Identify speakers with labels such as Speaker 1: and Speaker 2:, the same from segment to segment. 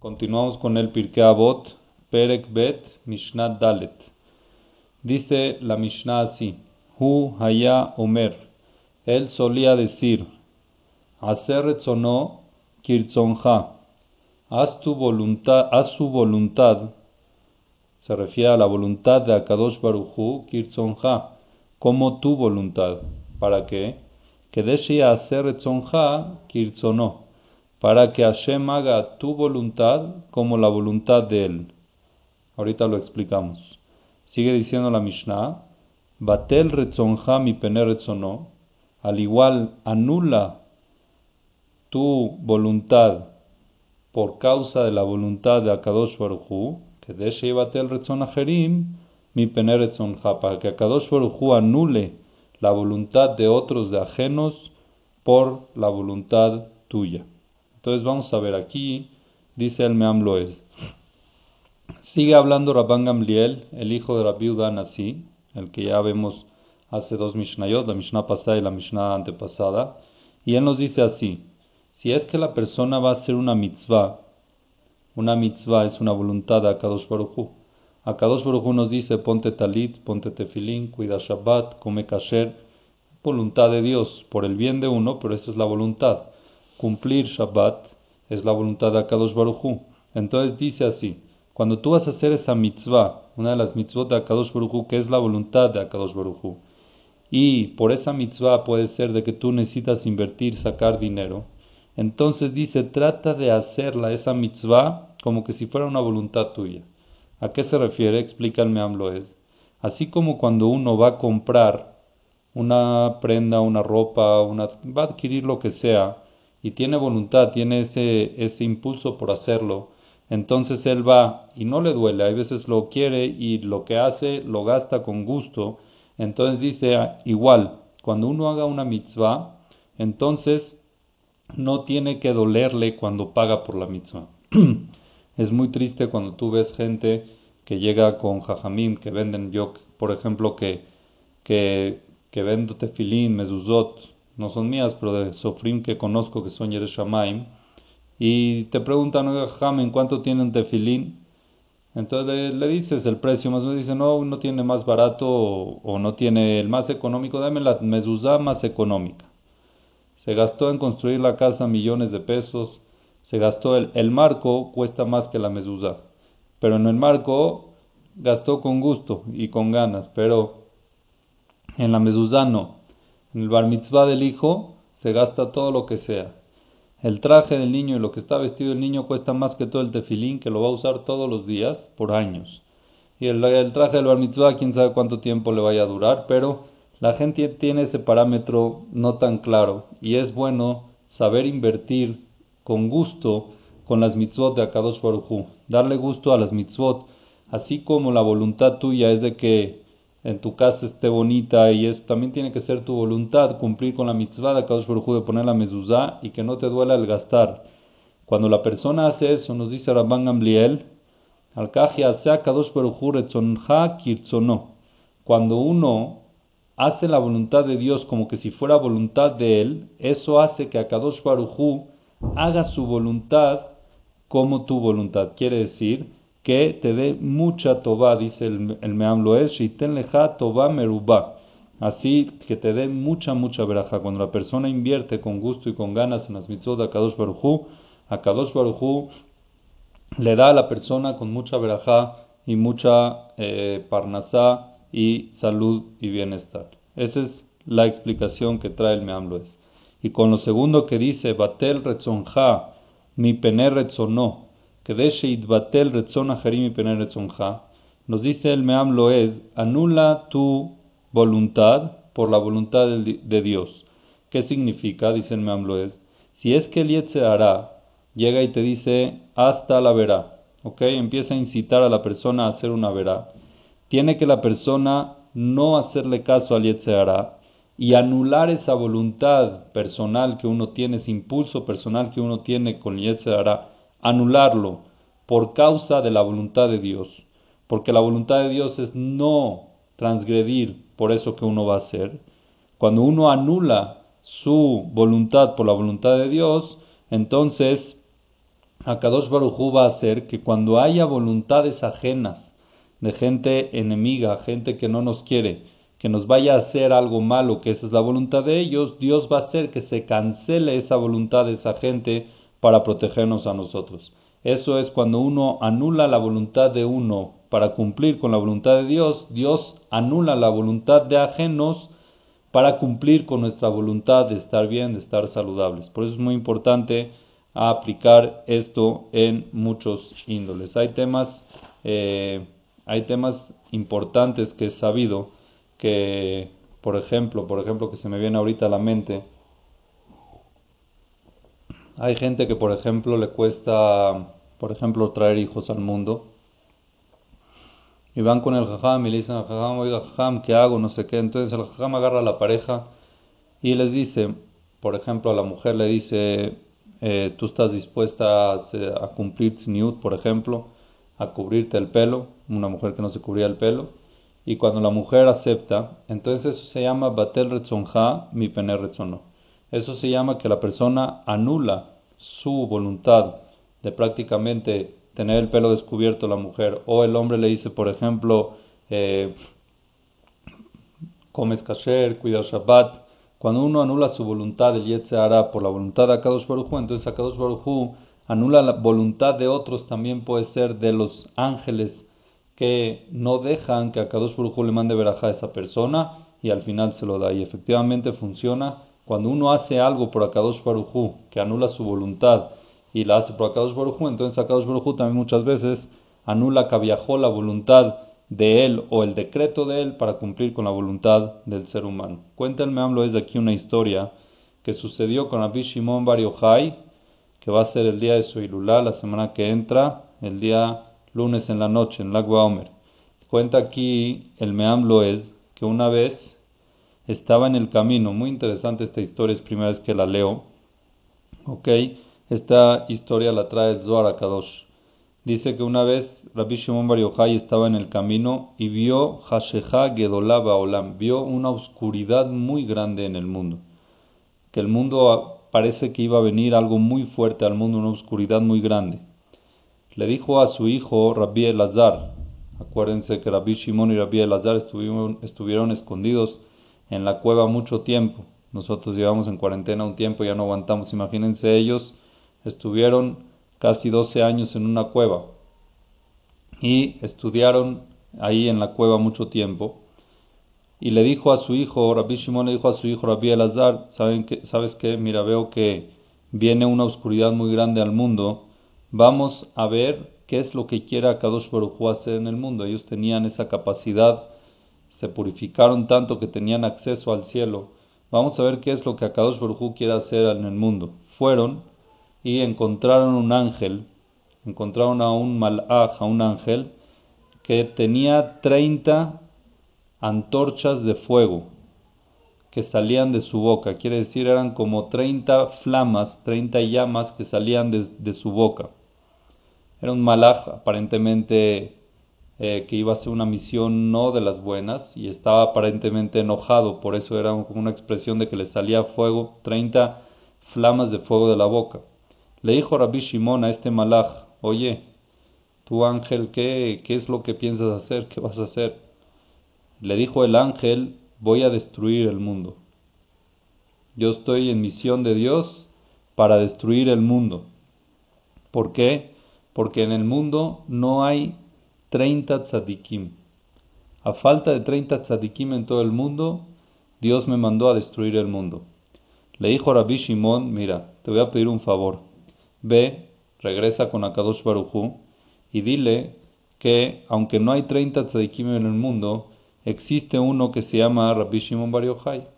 Speaker 1: Continuamos con el Pirkei Avot, Perek Bet, Mishnah Dalet. Dice la Mishnah así: Hu Haya Omer. Él solía decir: Hacer retzono kirtzonja. Haz tu voluntad, haz su voluntad. Se refiere a la voluntad de Akadosh Baruchu, kirtzonja, como tu voluntad. ¿Para qué? Que deshe hacer kirtzono para que Hashem haga tu voluntad como la voluntad de Él. Ahorita lo explicamos. Sigue diciendo la Mishnah, Batel retzonja mi pene retzono, al igual anula tu voluntad por causa de la voluntad de Akadosh Baruchu, que deshe batel retzon ajerim, mi pene retzonja, para que Akadosh Baruchu anule la voluntad de otros de ajenos por la voluntad tuya. Entonces vamos a ver aquí, dice el Meam Loez. Sigue hablando Rabban Gamliel, el hijo de Rabbi Nasi, el que ya vemos hace dos Mishnayot, la Mishnah pasada y la Mishnah antepasada, y él nos dice así, si es que la persona va a hacer una mitzvah, una mitzvah es una voluntad de Akadosh Baruj Akadosh Baruj nos dice, ponte talit, ponte tefilín, cuida Shabbat, come kasher, voluntad de Dios, por el bien de uno, pero esa es la voluntad cumplir Shabbat es la voluntad de Akadosh Baruchu. Entonces dice así, cuando tú vas a hacer esa mitzvah, una de las mitzvot de Akadosh Baruchu, que es la voluntad de Akadosh Baruchu, y por esa mitzvah puede ser de que tú necesitas invertir, sacar dinero, entonces dice, trata de hacerla, esa mitzvah, como que si fuera una voluntad tuya. ¿A qué se refiere? Explícame, AMLO es. Así como cuando uno va a comprar una prenda, una ropa, una, va a adquirir lo que sea, y tiene voluntad, tiene ese, ese impulso por hacerlo, entonces él va y no le duele, hay veces lo quiere y lo que hace lo gasta con gusto, entonces dice ah, igual, cuando uno haga una mitzvah, entonces no tiene que dolerle cuando paga por la mitzvah. es muy triste cuando tú ves gente que llega con jajamim, que venden yo, por ejemplo, que, que, que vendo tefilín, mezuzot, no son mías, pero de Sofrim que conozco que son Yereshamaim, y te preguntan, ¿en cuánto tiene un tefilín? Entonces le, dices el precio, más o menos dice, no, no tiene más barato o, no tiene el más económico, dame la mezuzá más económica. Se gastó en construir la casa millones de pesos, se gastó el, el marco, cuesta más que la mezuzá, pero en el marco gastó con gusto y con ganas, pero en la mezuzá no. En el bar mitzvah del hijo se gasta todo lo que sea. El traje del niño y lo que está vestido el niño cuesta más que todo el tefilín, que lo va a usar todos los días por años. Y el, traje del bar mitzvah, quién sabe cuánto tiempo le vaya a durar, pero la gente tiene ese parámetro no tan claro. Y es bueno saber invertir con gusto con las mitzvot de Akadosh Baruj darle gusto a las mitzvot, así como la voluntad tuya es de que en tu casa esté bonita y eso también tiene que ser tu voluntad, cumplir con la mitzvah de Kadosh Baruj de poner la mezuzá y que no te duela el gastar. Cuando la persona hace eso, nos dice Rabban Gamliel, al sea Kadosh. Cuando uno hace la voluntad de Dios como que si fuera voluntad de él, eso hace que Kadosh Baruj haga su voluntad como tu voluntad. Quiere decir, que te dé mucha toba, dice el, el Meam Loesh, y toba merubá. Así que te dé mucha, mucha veraja. Cuando la persona invierte con gusto y con ganas en las mitzvot de Akadosh Barujú, Akadosh Barujú le da a la persona con mucha veraja y mucha eh, parnasá y salud y bienestar. Esa es la explicación que trae el Meam Loesh. Y con lo segundo que dice, Batel retzonja, mi pener retzonó, nos dice el Meam Loez, anula tu voluntad por la voluntad de Dios. ¿Qué significa? Dice el Meam. Si es que el hará, llega y te dice, hasta la verá, ¿ok? Empieza a incitar a la persona a hacer una verá. Tiene que la persona no hacerle caso al hará y anular esa voluntad personal que uno tiene, ese impulso personal que uno tiene con hará anularlo por causa de la voluntad de Dios. Porque la voluntad de Dios es no transgredir por eso que uno va a hacer. Cuando uno anula su voluntad por la voluntad de Dios, entonces Akadosh Barujú va a hacer que cuando haya voluntades ajenas de gente enemiga, gente que no nos quiere, que nos vaya a hacer algo malo, que esa es la voluntad de ellos, Dios va a hacer que se cancele esa voluntad de esa gente para protegernos a nosotros. Eso es cuando uno anula la voluntad de uno para cumplir con la voluntad de Dios, Dios anula la voluntad de ajenos para cumplir con nuestra voluntad de estar bien, de estar saludables. Por eso es muy importante aplicar esto en muchos índoles. Hay temas, eh, hay temas importantes que he sabido que, por ejemplo, por ejemplo, que se me viene ahorita a la mente, hay gente que, por ejemplo, le cuesta, por ejemplo, traer hijos al mundo. Y van con el jajam y le dicen al jajam, oiga jajam, ¿qué hago? No sé qué. Entonces el jajam agarra a la pareja y les dice, por ejemplo, a la mujer le dice, eh, tú estás dispuesta a, cumplir tzniut, por ejemplo, a cubrirte el pelo, una mujer que no se cubría el pelo. Y cuando la mujer acepta, entonces eso se llama batel retzonja, mi pener retzono. Eso se llama que la persona anula su voluntad de prácticamente tener el pelo descubierto la mujer, o el hombre le dice, por ejemplo, eh, comes kasher, cuidas Shabbat, cuando uno anula su voluntad, el se hará por la voluntad de Akadosh Baruj entonces Akadosh Baruj anula la voluntad de otros, también puede ser de los ángeles que no dejan que Akadosh Baruj le mande veraja a esa persona y al final se lo da. Y efectivamente funciona cuando uno hace algo por Akadosh Baruj que anula su voluntad y la hace por Akadosh Baruj entonces Akadosh Baruj también muchas veces anula que viajó la voluntad de él o el decreto de él para cumplir con la voluntad del ser humano. Cuéntenme, hablo es aquí una historia que sucedió con Rabbi Shimon Bar Yochai, que va a ser el día de su Ilulá, la semana que entra, el día lunes en la noche, en Lagua Omer. Cuenta aquí el Meamlo es que una vez estaba en el camino. Muy interesante esta historia, es primera vez que la leo. Ok, esta historia la trae Zohar Kadosh. Dice que una vez Rabbi Shimon Bar Yochai estaba en el camino y vio Hasheha Gedolaba Olam, vio una oscuridad muy grande en el mundo. Que el mundo parece que iba a venir algo muy fuerte al mundo, una oscuridad muy grande. Le dijo a su hijo Rabbi Elazar, acuérdense que Rabbi Shimon y Rabbi Elazar estuvieron escondidos en la cueva mucho tiempo. Nosotros llevamos en cuarentena un tiempo, ya no aguantamos. Imagínense, ellos estuvieron casi 12 años en una cueva y estudiaron ahí en la cueva mucho tiempo. Y le dijo a su hijo, Rabbi Shimon le dijo a su hijo Rabbi Elazar, ¿saben que, ¿sabes qué? Mira, veo que viene una oscuridad muy grande al mundo. Vamos a ver qué es lo que quiere Kadosh Baruj hacer en el mundo. Ellos tenían esa capacidad se purificaron tanto que tenían acceso al cielo. Vamos a ver qué es lo que Akadosh Baruj quiere hacer en el mundo. Fueron y encontraron un ángel, encontraron a un malaj, a un ángel, que tenía 30 antorchas de fuego que salían de su boca. Quiere decir, eran como 30 flamas, 30 llamas que salían de, de su boca. Era un malaj aparentemente eh, que iba a ser una misión no de las buenas y estaba aparentemente enojado, por eso era como una expresión de que le salía fuego, 30 flamas de fuego de la boca. Le dijo Rabbi Shimon a este malaj, oye, tu ángel, ¿qué, ¿qué es lo que piensas hacer? ¿Qué vas a hacer? Le dijo el ángel, voy a destruir el mundo. Yo estoy en misión de Dios para destruir el mundo. ¿Por qué? Porque en el mundo no hay 30 tzadikim. A falta de 30 tzadikim en todo el mundo, Dios me mandó a destruir el mundo. Le dijo Rabbi Shimon, mira, te voy a pedir un favor. Ve, regresa con Akadosh Baruchu y dile que aunque no hay 30 tzadikim en el mundo, existe uno que se llama Rabbi Shimon Bar Yochai.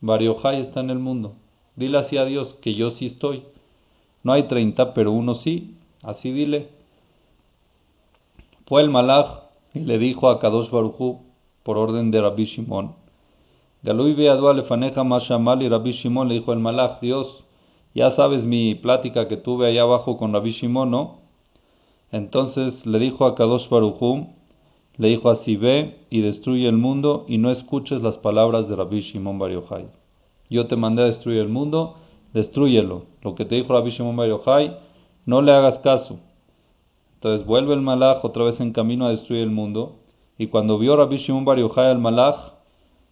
Speaker 1: Bar está en el mundo. Dile así a Dios que yo sí estoy. No hay 30, pero uno sí. Así dile. Fue el malach y le dijo a Kadosh Baruchu por orden de Rabbi Shimon. Galui beadua lefaneja mashamal y Rabbi Shimon le dijo el malach, Dios, ya sabes mi plática que tuve allá abajo con Rabbi Shimon, ¿no? Entonces le dijo a Kadosh Baruchu, le dijo así, ve y destruye el mundo y no escuches las palabras de Rabbi Shimon Bar. Yo te mandé a destruir el mundo, destruyelo. Lo que te dijo Rabbi Shimon Bar no le hagas caso. Entonces vuelve el malach otra vez en camino a destruir el mundo. Y cuando vio Rabbi Shimon Bar al malach,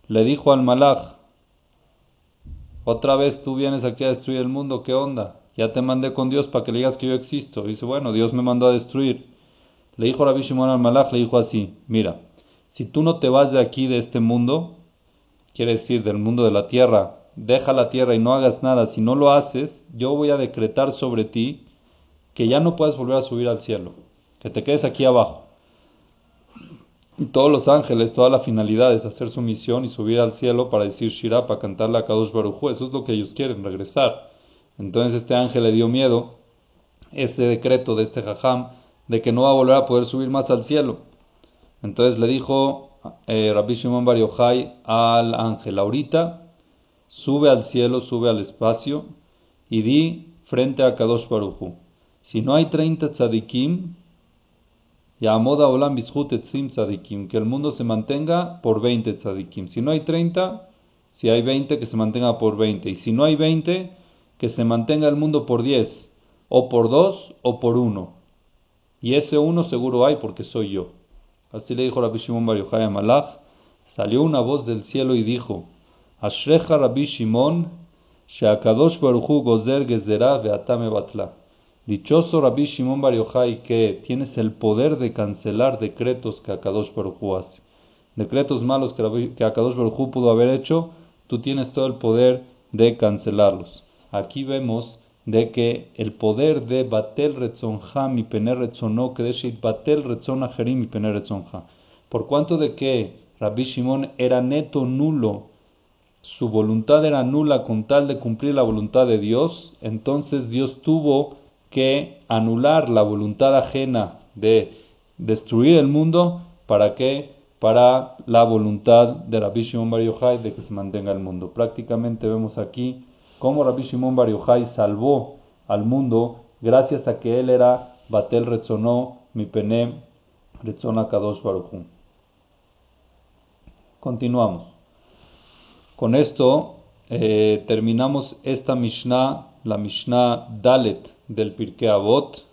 Speaker 1: le dijo al malach, otra vez tú vienes aquí a destruir el mundo, ¿qué onda? Ya te mandé con Dios para que le digas que yo existo. dice, bueno, Dios me mandó a destruir. Le dijo Rabbi Shimon al malach, le dijo así, mira, si tú no te vas de aquí, de este mundo, quiere decir del mundo de la tierra, deja la tierra y no hagas nada, si no lo haces, yo voy a decretar sobre ti que ya no puedes volver a subir al cielo, que te quedes aquí abajo. Todos los ángeles, toda la finalidad es hacer su misión y subir al cielo para decir Shirah, para cantarle a Kadosh Baruj Eso es lo que ellos quieren, regresar. Entonces este ángel le dio miedo, este decreto de este jajam, de que no va a volver a poder subir más al cielo. Entonces le dijo eh, Rabbi Shimon Bar al ángel, ahorita sube al cielo, sube al espacio y di frente a Kadosh Baruj si no hay 30 tzadikim, Yamoda Olam tzadikim, que el mundo se mantenga por 20 tzadikim. Si no hay 30, si hay 20, que se mantenga por 20. Y si no hay 20, que se mantenga el mundo por 10, o por 2 o por 1. Y ese uno seguro hay porque soy yo. Así le dijo Rabbi Shimon Bar Yochai Malach. Salió una voz del cielo y dijo: Ashrecha Rabbi Shimon, Sheakadosh Baruchu Gozer Gezerah Veatame Batla. Dichoso Rabbi Shimon Bar Yochai que tienes el poder de cancelar decretos que Akadosh Baruj hace. Decretos malos que, que Akadosh Baruj pudo haber hecho, tú tienes todo el poder de cancelarlos. Aquí vemos de que el poder de Batel Retzonja mi Pener Retzono, que de Batel Retzon Ajerim mi Pener Retzonja. Por cuanto de que Rabbi Shimon era neto nulo, su voluntad era nula con tal de cumplir la voluntad de Dios, entonces Dios tuvo que anular la voluntad ajena de destruir el mundo, ¿para qué? Para la voluntad de Rabbi Shimon Bar Yochai de que se mantenga el mundo. Prácticamente vemos aquí cómo Rabbi Shimon Bar Yochai salvó al mundo gracias a que él era Batel Retzonó, mi pene Retzona Kadosh Baruchu. Continuamos. Con esto eh, terminamos esta Mishnah, la Mishnah Dalet del Pirkei Avot,